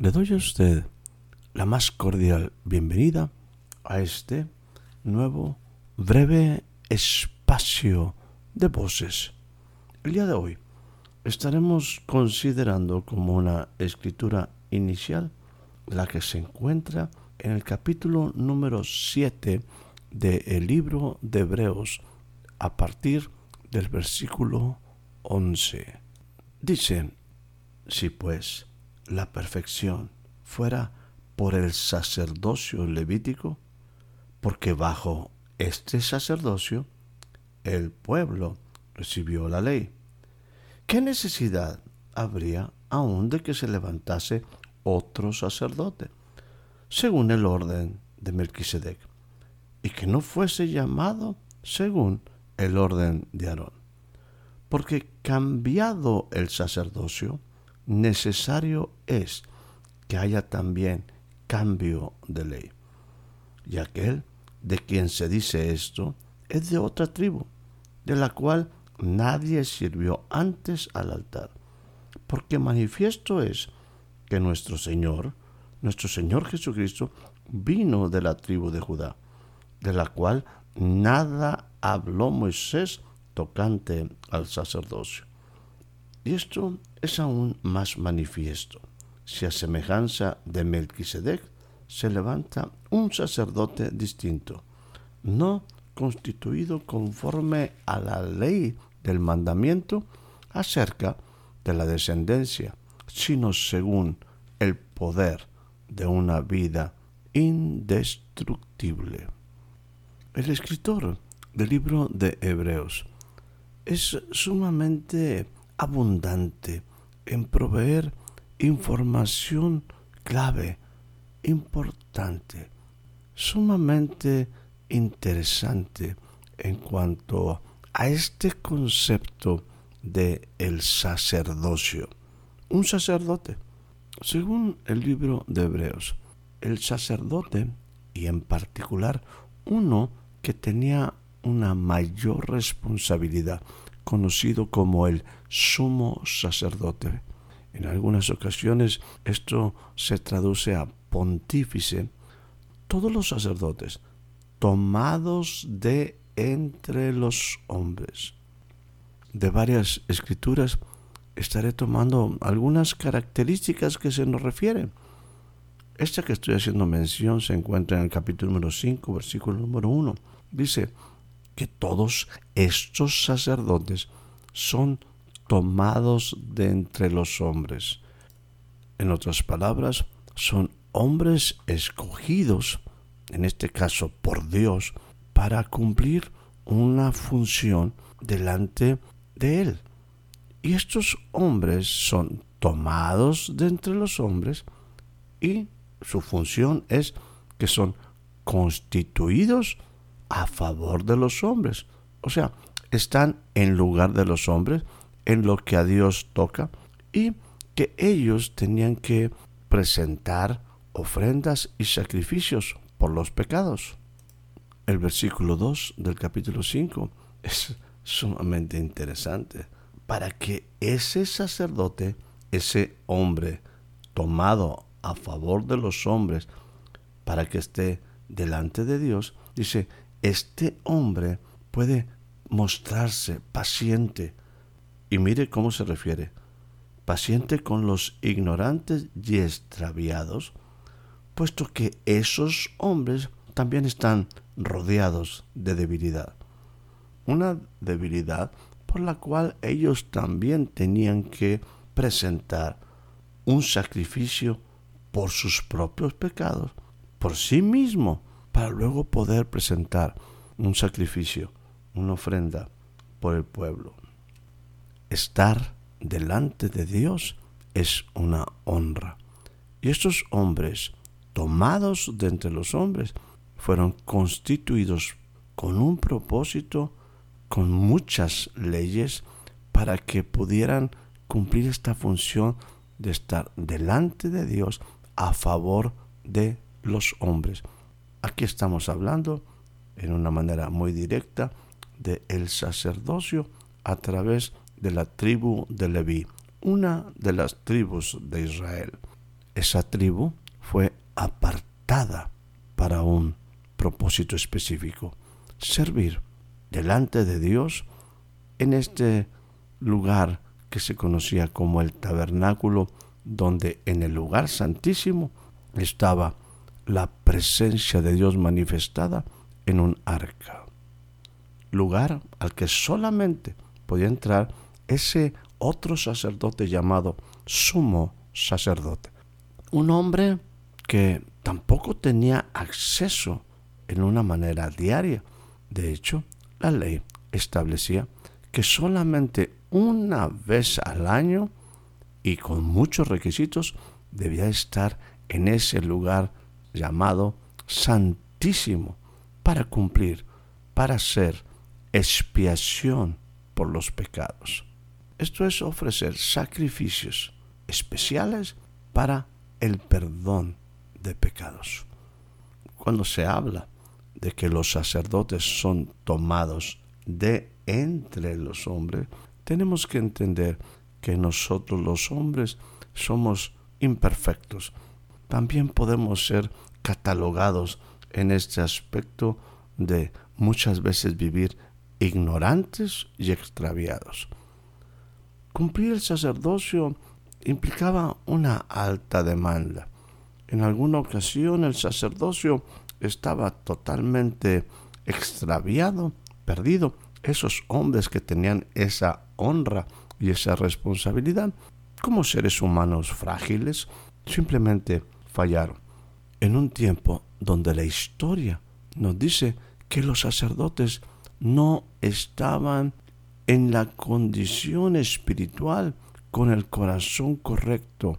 Le doy a usted la más cordial bienvenida a este nuevo breve espacio de voces. El día de hoy estaremos considerando como una escritura inicial la que se encuentra en el capítulo número 7 del libro de Hebreos a partir del versículo 11. Dice, si pues la perfección fuera por el sacerdocio levítico, porque bajo este sacerdocio el pueblo recibió la ley. ¿Qué necesidad habría aún de que se levantase otro sacerdote, según el orden de Melquisedec, y que no fuese llamado según el orden de Aarón? Porque cambiado el sacerdocio, necesario es que haya también cambio de ley. Y aquel de quien se dice esto es de otra tribu, de la cual nadie sirvió antes al altar. Porque manifiesto es que nuestro Señor, nuestro Señor Jesucristo, vino de la tribu de Judá, de la cual nada habló Moisés tocante al sacerdocio. Y esto es aún más manifiesto si a semejanza de Melquisedec se levanta un sacerdote distinto, no constituido conforme a la ley del mandamiento acerca de la descendencia, sino según el poder de una vida indestructible. El escritor del libro de Hebreos es sumamente abundante en proveer información clave, importante, sumamente interesante en cuanto a este concepto de el sacerdocio. Un sacerdote, según el libro de Hebreos, el sacerdote y en particular uno que tenía una mayor responsabilidad, conocido como el sumo sacerdote, en algunas ocasiones esto se traduce a pontífice. Todos los sacerdotes, tomados de entre los hombres. De varias escrituras estaré tomando algunas características que se nos refieren. Esta que estoy haciendo mención se encuentra en el capítulo número 5, versículo número 1. Dice que todos estos sacerdotes son tomados de entre los hombres. En otras palabras, son hombres escogidos, en este caso por Dios, para cumplir una función delante de Él. Y estos hombres son tomados de entre los hombres y su función es que son constituidos a favor de los hombres. O sea, están en lugar de los hombres en lo que a Dios toca y que ellos tenían que presentar ofrendas y sacrificios por los pecados. El versículo 2 del capítulo 5 es sumamente interesante para que ese sacerdote, ese hombre tomado a favor de los hombres, para que esté delante de Dios, dice, este hombre puede mostrarse paciente, y mire cómo se refiere. Paciente con los ignorantes y extraviados, puesto que esos hombres también están rodeados de debilidad. Una debilidad por la cual ellos también tenían que presentar un sacrificio por sus propios pecados, por sí mismo, para luego poder presentar un sacrificio, una ofrenda por el pueblo. Estar delante de Dios es una honra. Y estos hombres, tomados de entre los hombres, fueron constituidos con un propósito, con muchas leyes, para que pudieran cumplir esta función de estar delante de Dios a favor de los hombres. Aquí estamos hablando en una manera muy directa de el sacerdocio a través de la tribu de Leví, una de las tribus de Israel. Esa tribu fue apartada para un propósito específico, servir delante de Dios en este lugar que se conocía como el tabernáculo, donde en el lugar santísimo estaba la presencia de Dios manifestada en un arca. Lugar al que solamente podía entrar ese otro sacerdote llamado sumo sacerdote. Un hombre que tampoco tenía acceso en una manera diaria. De hecho, la ley establecía que solamente una vez al año y con muchos requisitos debía estar en ese lugar llamado santísimo para cumplir, para hacer expiación por los pecados. Esto es ofrecer sacrificios especiales para el perdón de pecados. Cuando se habla de que los sacerdotes son tomados de entre los hombres, tenemos que entender que nosotros los hombres somos imperfectos. También podemos ser catalogados en este aspecto de muchas veces vivir ignorantes y extraviados. Cumplir el sacerdocio implicaba una alta demanda. En alguna ocasión el sacerdocio estaba totalmente extraviado, perdido, esos hombres que tenían esa honra y esa responsabilidad, como seres humanos frágiles, simplemente fallaron. En un tiempo donde la historia nos dice que los sacerdotes no estaban en la condición espiritual con el corazón correcto,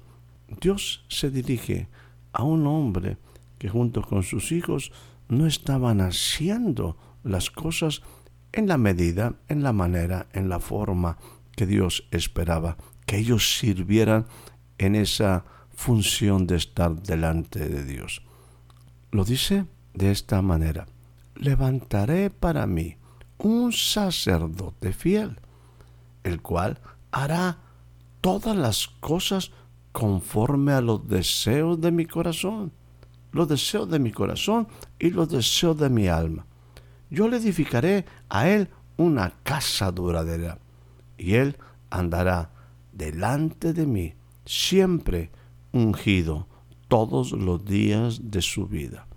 Dios se dirige a un hombre que junto con sus hijos no estaban haciendo las cosas en la medida, en la manera, en la forma que Dios esperaba, que ellos sirvieran en esa función de estar delante de Dios. Lo dice de esta manera, levantaré para mí un sacerdote fiel, el cual hará todas las cosas conforme a los deseos de mi corazón, los deseos de mi corazón y los deseos de mi alma yo le edificaré a él una casa duradera, y él andará delante de mí, siempre ungido todos los días de su vida.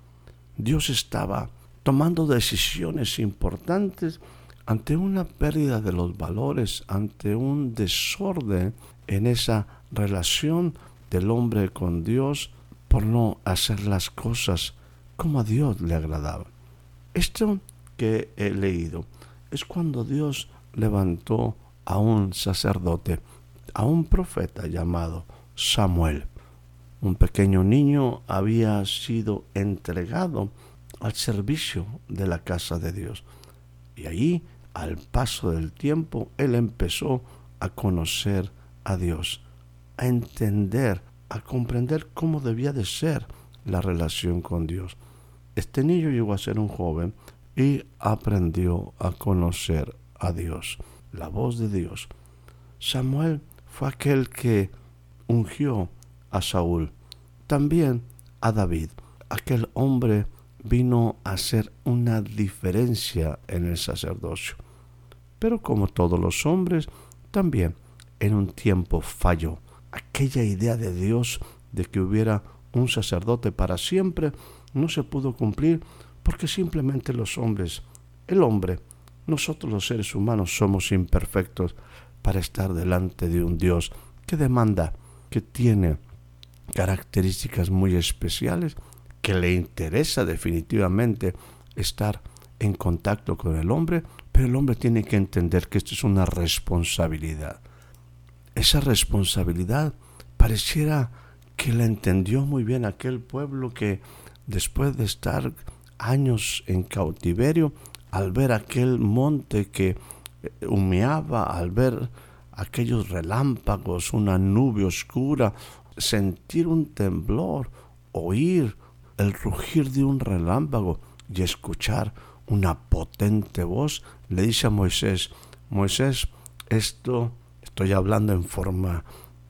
Dios estaba tomando decisiones importantes ante una pérdida de los valores, ante un desorden en esa relación del hombre con Dios por no hacer las cosas como a Dios le agradaba. Esto que he leído es cuando Dios levantó a un sacerdote, a un profeta llamado Samuel. Un pequeño niño había sido entregado al servicio de la casa de Dios. Y allí, al paso del tiempo, él empezó a conocer a Dios, a entender, a comprender cómo debía de ser la relación con Dios. Este niño llegó a ser un joven y aprendió a conocer a Dios, la voz de Dios. Samuel fue aquel que ungió a Saúl, también a David. Aquel hombre vino a hacer una diferencia en el sacerdocio. Pero como todos los hombres, también en un tiempo falló. Aquella idea de Dios de que hubiera un sacerdote para siempre no se pudo cumplir porque simplemente los hombres, el hombre, nosotros los seres humanos somos imperfectos para estar delante de un Dios que demanda, que tiene características muy especiales, que le interesa definitivamente estar en contacto con el hombre, pero el hombre tiene que entender que esto es una responsabilidad. Esa responsabilidad pareciera que la entendió muy bien aquel pueblo que después de estar años en cautiverio, al ver aquel monte que eh, humeaba, al ver aquellos relámpagos, una nube oscura, sentir un temblor, oír el rugir de un relámpago y escuchar una potente voz, le dice a Moisés, Moisés, esto estoy hablando en forma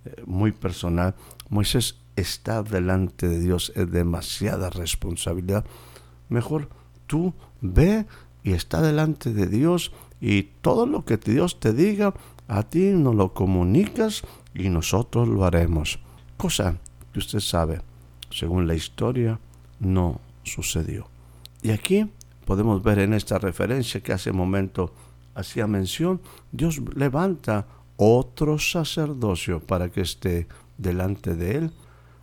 eh, muy personal, Moisés está delante de Dios, es demasiada responsabilidad. Mejor tú ve y está delante de Dios y todo lo que Dios te diga, a ti nos lo comunicas y nosotros lo haremos. Cosa que usted sabe, según la historia, no sucedió. Y aquí podemos ver en esta referencia que hace momento hacía mención, Dios levanta otro sacerdocio para que esté delante de él,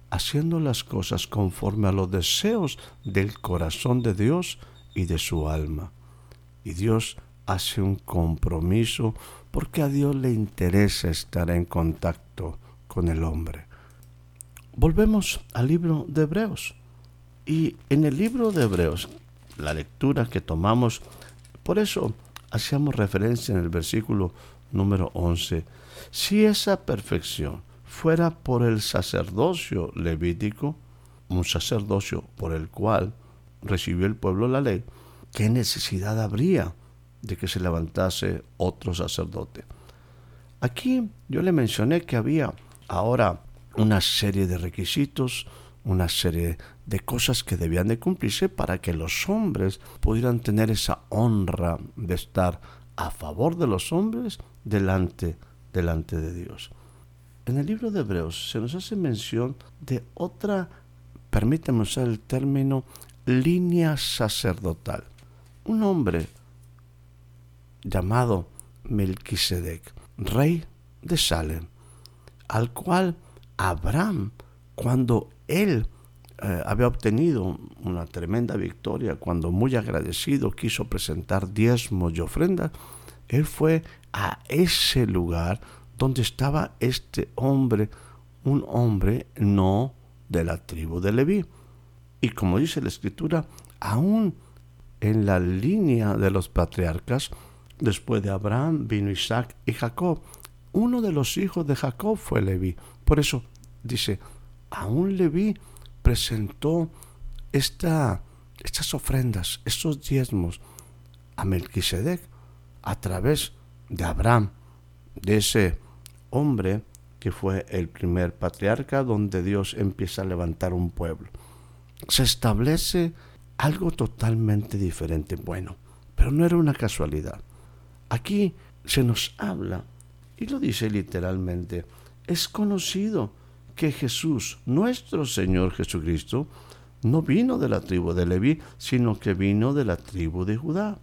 haciendo las cosas conforme a los deseos del corazón de Dios y de su alma. Y Dios hace un compromiso porque a Dios le interesa estar en contacto con el hombre. Volvemos al libro de Hebreos. Y en el libro de Hebreos, la lectura que tomamos, por eso hacíamos referencia en el versículo número 11, si esa perfección fuera por el sacerdocio levítico, un sacerdocio por el cual recibió el pueblo la ley, ¿qué necesidad habría de que se levantase otro sacerdote? Aquí yo le mencioné que había ahora una serie de requisitos, una serie de cosas que debían de cumplirse para que los hombres pudieran tener esa honra de estar a favor de los hombres delante, delante de Dios. En el libro de Hebreos se nos hace mención de otra, permítame usar el término, línea sacerdotal. Un hombre llamado Melquisedec, rey de Salem, al cual Abraham, cuando él eh, había obtenido una tremenda victoria, cuando muy agradecido quiso presentar diezmos y ofrendas, él fue a ese lugar donde estaba este hombre, un hombre no de la tribu de Leví. Y como dice la escritura, aún en la línea de los patriarcas, después de Abraham vino Isaac y Jacob. Uno de los hijos de Jacob fue Leví. Por eso dice, aún Leví presentó esta, estas ofrendas, estos diezmos a Melquisedec a través de Abraham, de ese hombre que fue el primer patriarca donde Dios empieza a levantar un pueblo. Se establece algo totalmente diferente. Bueno, pero no era una casualidad. Aquí se nos habla, y lo dice literalmente, es conocido que Jesús, nuestro Señor Jesucristo, no vino de la tribu de Leví, sino que vino de la tribu de Judá.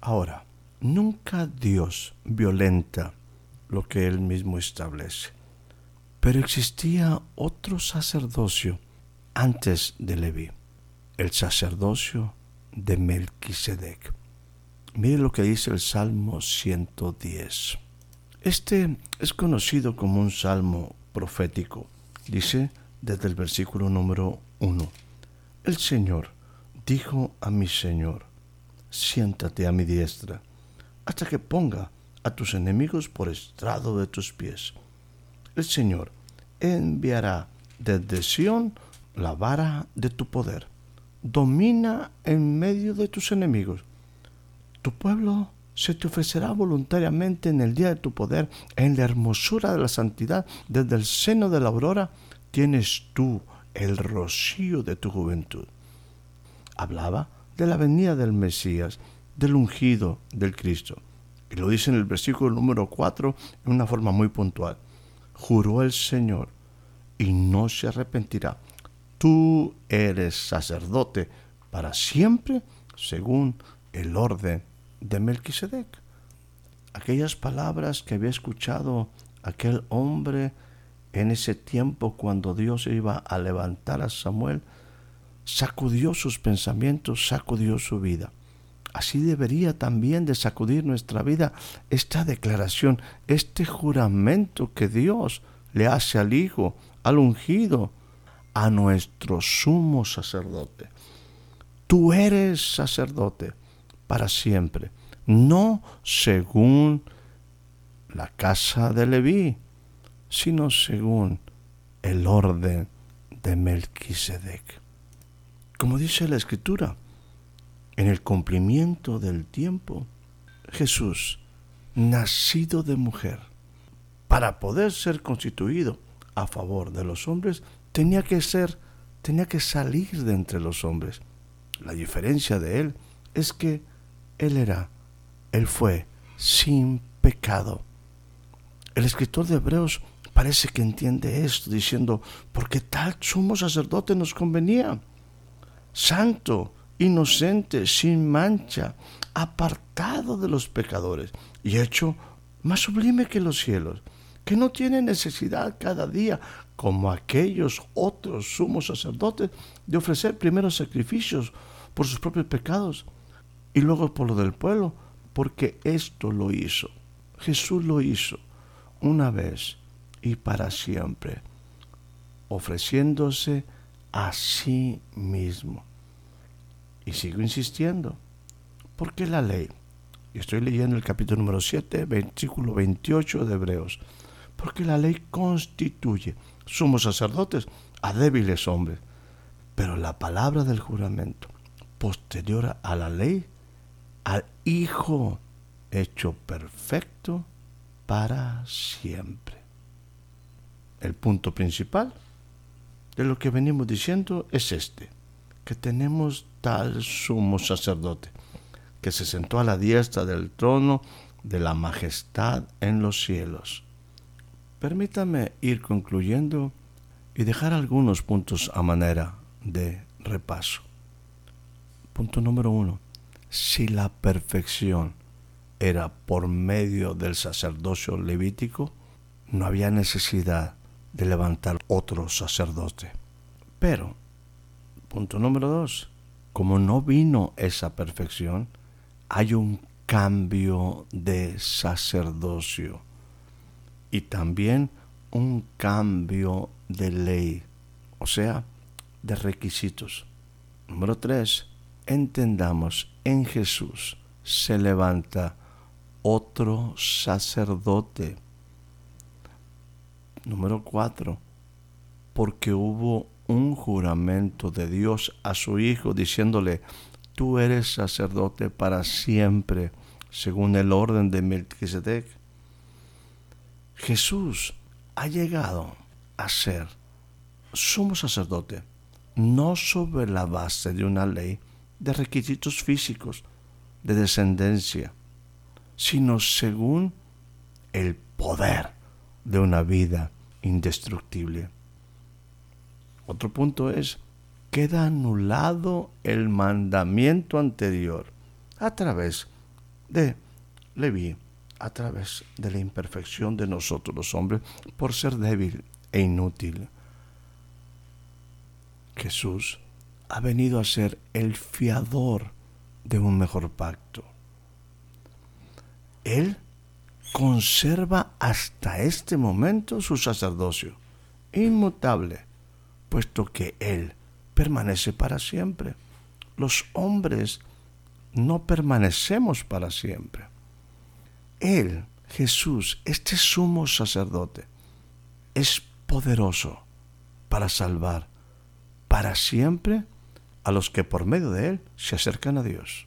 Ahora, nunca Dios violenta lo que él mismo establece. Pero existía otro sacerdocio antes de Leví, el sacerdocio de Melquisedec. Mire lo que dice el Salmo 110. Este es conocido como un salmo profético. Dice desde el versículo número 1. El Señor dijo a mi Señor, siéntate a mi diestra, hasta que ponga a tus enemigos por estrado de tus pies. El Señor enviará desde Sión la vara de tu poder. Domina en medio de tus enemigos. Tu pueblo se te ofrecerá voluntariamente en el día de tu poder, en la hermosura de la santidad, desde el seno de la aurora, tienes tú el rocío de tu juventud. Hablaba de la venida del Mesías, del ungido del Cristo. Y lo dice en el versículo número 4 en una forma muy puntual. Juró el Señor y no se arrepentirá. Tú eres sacerdote para siempre según el orden de Melquisedec. Aquellas palabras que había escuchado aquel hombre en ese tiempo cuando Dios iba a levantar a Samuel, sacudió sus pensamientos, sacudió su vida. Así debería también de sacudir nuestra vida esta declaración, este juramento que Dios le hace al Hijo, al ungido, a nuestro sumo sacerdote. Tú eres sacerdote para siempre, no según la casa de Leví, sino según el orden de Melquisedec. Como dice la Escritura, en el cumplimiento del tiempo, Jesús, nacido de mujer, para poder ser constituido a favor de los hombres, tenía que ser, tenía que salir de entre los hombres. La diferencia de él es que él era, él fue sin pecado. El escritor de Hebreos parece que entiende esto, diciendo, porque tal sumo sacerdote nos convenía, santo, inocente, sin mancha, apartado de los pecadores y hecho más sublime que los cielos, que no tiene necesidad cada día, como aquellos otros sumos sacerdotes, de ofrecer primeros sacrificios por sus propios pecados y luego por lo del pueblo, porque esto lo hizo. Jesús lo hizo una vez y para siempre, ofreciéndose a sí mismo. Y sigo insistiendo, porque la ley, y estoy leyendo el capítulo número 7, versículo 28 de Hebreos, porque la ley constituye somos sacerdotes a débiles hombres, pero la palabra del juramento posterior a la ley, Hijo hecho perfecto para siempre. El punto principal de lo que venimos diciendo es este que tenemos tal sumo sacerdote, que se sentó a la diestra del trono de la majestad en los cielos. Permítame ir concluyendo y dejar algunos puntos a manera de repaso. Punto número uno. Si la perfección era por medio del sacerdocio levítico, no había necesidad de levantar otro sacerdote. Pero Punto número dos. Como no vino esa perfección, hay un cambio de sacerdocio y también un cambio de ley, o sea, de requisitos. Número tres, entendamos, en Jesús se levanta otro sacerdote. Número cuatro, porque hubo un juramento de Dios a su Hijo diciéndole, tú eres sacerdote para siempre, según el orden de Melquisedec. Jesús ha llegado a ser sumo sacerdote, no sobre la base de una ley de requisitos físicos, de descendencia, sino según el poder de una vida indestructible. Otro punto es, queda anulado el mandamiento anterior a través de Leví, a través de la imperfección de nosotros los hombres por ser débil e inútil. Jesús ha venido a ser el fiador de un mejor pacto. Él conserva hasta este momento su sacerdocio, inmutable, puesto que Él permanece para siempre. Los hombres no permanecemos para siempre. Él, Jesús, este sumo sacerdote, es poderoso para salvar para siempre a los que por medio de Él se acercan a Dios.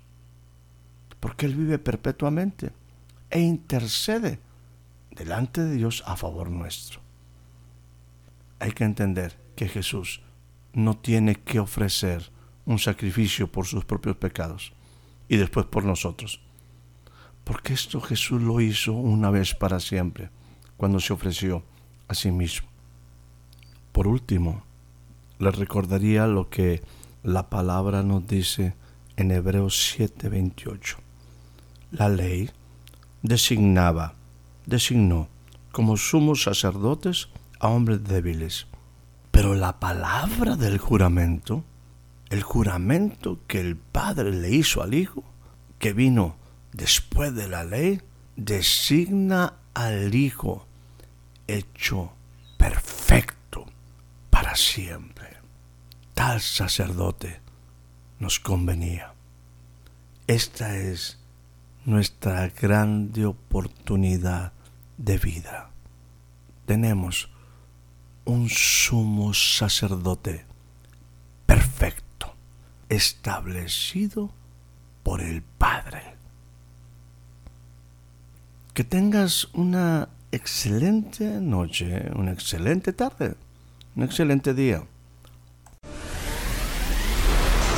Porque Él vive perpetuamente e intercede delante de Dios a favor nuestro. Hay que entender que Jesús no tiene que ofrecer un sacrificio por sus propios pecados y después por nosotros. Porque esto Jesús lo hizo una vez para siempre, cuando se ofreció a sí mismo. Por último, les recordaría lo que la palabra nos dice en Hebreos 7:28. La ley designaba, designó como sumos sacerdotes a hombres débiles pero la palabra del juramento, el juramento que el Padre le hizo al Hijo, que vino después de la ley, designa al Hijo hecho perfecto para siempre. Sacerdote nos convenía. Esta es nuestra grande oportunidad de vida. Tenemos un sumo sacerdote perfecto, establecido por el Padre. Que tengas una excelente noche, una excelente tarde, un excelente día.